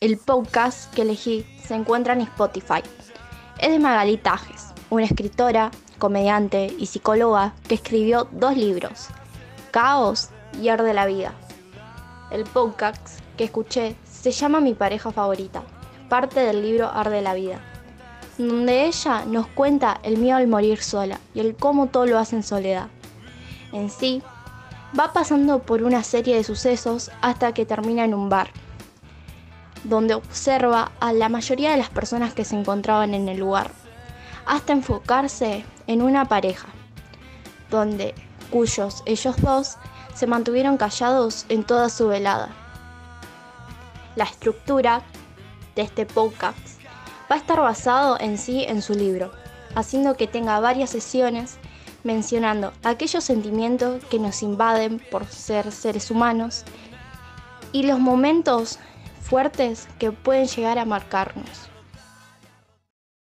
el podcast que elegí se encuentra en Spotify. Es de Magali Tajes, una escritora, comediante y psicóloga que escribió dos libros, Caos y Arde la Vida. El podcast que escuché se llama Mi pareja favorita, parte del libro Arde la Vida, donde ella nos cuenta el miedo al morir sola y el cómo todo lo hace en soledad. En sí, va pasando por una serie de sucesos hasta que termina en un bar donde observa a la mayoría de las personas que se encontraban en el lugar, hasta enfocarse en una pareja, donde cuyos ellos dos se mantuvieron callados en toda su velada. La estructura de este podcast va a estar basado en sí en su libro, haciendo que tenga varias sesiones mencionando aquellos sentimientos que nos invaden por ser seres humanos y los momentos fuertes que pueden llegar a marcarnos.